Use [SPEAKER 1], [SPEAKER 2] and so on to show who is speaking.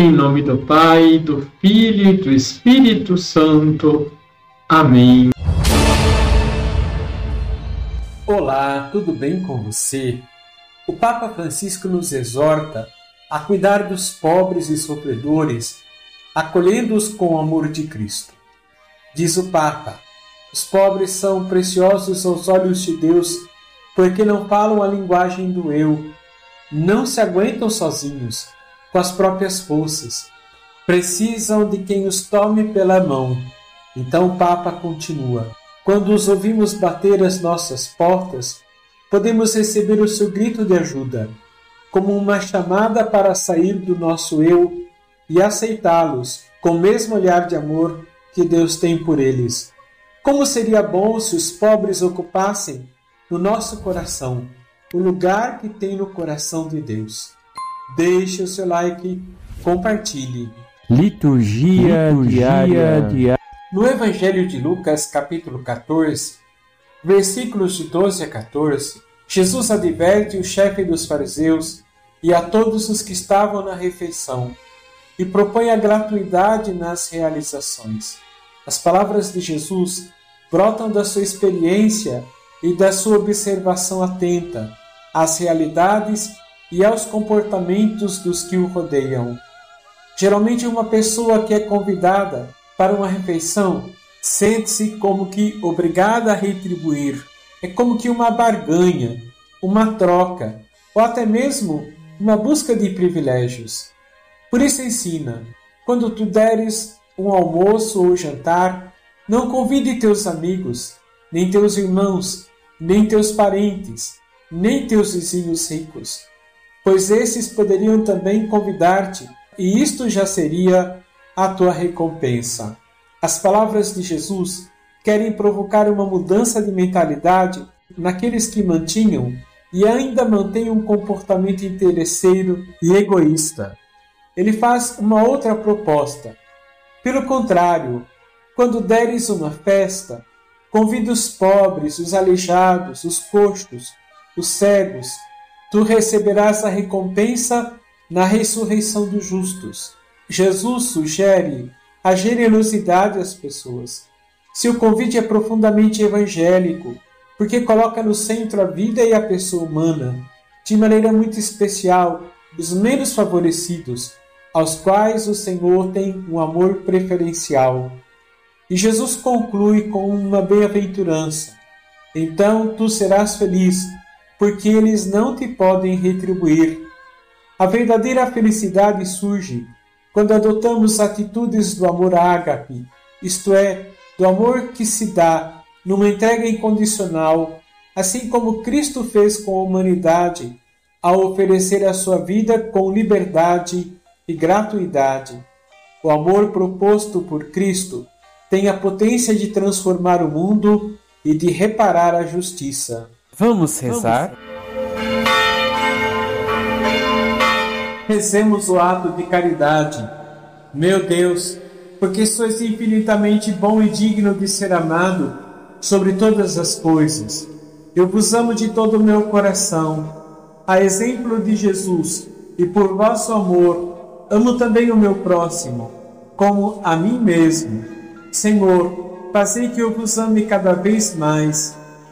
[SPEAKER 1] Em nome do Pai, do Filho e do Espírito Santo. Amém.
[SPEAKER 2] Olá, tudo bem com você? O Papa Francisco nos exorta a cuidar dos pobres e sofredores, acolhendo-os com o amor de Cristo. Diz o Papa: os pobres são preciosos aos olhos de Deus porque não falam a linguagem do eu, não se aguentam sozinhos com as próprias forças. Precisam de quem os tome pela mão. Então o Papa continua: Quando os ouvimos bater as nossas portas, podemos receber o seu grito de ajuda, como uma chamada para sair do nosso eu e aceitá-los com o mesmo olhar de amor que Deus tem por eles. Como seria bom se os pobres ocupassem no nosso coração o lugar que tem no coração de Deus. Deixe o seu like, compartilhe.
[SPEAKER 3] Liturgia, Liturgia diária.
[SPEAKER 2] No Evangelho de Lucas, capítulo 14, versículos de 12 a 14, Jesus adverte o chefe dos fariseus e a todos os que estavam na refeição e propõe a gratuidade nas realizações. As palavras de Jesus brotam da sua experiência e da sua observação atenta às realidades e aos comportamentos dos que o rodeiam. Geralmente, uma pessoa que é convidada para uma refeição sente-se como que obrigada a retribuir. É como que uma barganha, uma troca, ou até mesmo uma busca de privilégios. Por isso ensina: quando tu deres um almoço ou jantar, não convide teus amigos, nem teus irmãos, nem teus parentes, nem teus vizinhos ricos, pois esses poderiam também convidar-te, e isto já seria a tua recompensa. As palavras de Jesus querem provocar uma mudança de mentalidade naqueles que mantinham e ainda mantêm um comportamento interesseiro e egoísta. Ele faz uma outra proposta. Pelo contrário, quando deres uma festa, Convida os pobres, os aleijados, os coxos, os cegos. Tu receberás a recompensa na ressurreição dos justos. Jesus sugere a generosidade às pessoas. Seu convite é profundamente evangélico, porque coloca no centro a vida e a pessoa humana, de maneira muito especial os menos favorecidos, aos quais o Senhor tem um amor preferencial. E Jesus conclui com uma bem-aventurança: Então tu serás feliz, porque eles não te podem retribuir. A verdadeira felicidade surge quando adotamos atitudes do amor ágape, isto é, do amor que se dá numa entrega incondicional, assim como Cristo fez com a humanidade ao oferecer a sua vida com liberdade e gratuidade. O amor proposto por Cristo tem a potência de transformar o mundo e de reparar a justiça.
[SPEAKER 3] Vamos rezar?
[SPEAKER 2] Rezemos o ato de caridade. Meu Deus, porque sois infinitamente bom e digno de ser amado sobre todas as coisas. Eu vos amo de todo o meu coração. A exemplo de Jesus e por vosso amor, amo também o meu próximo, como a mim mesmo. Senhor, fazei que eu vos ame cada vez mais.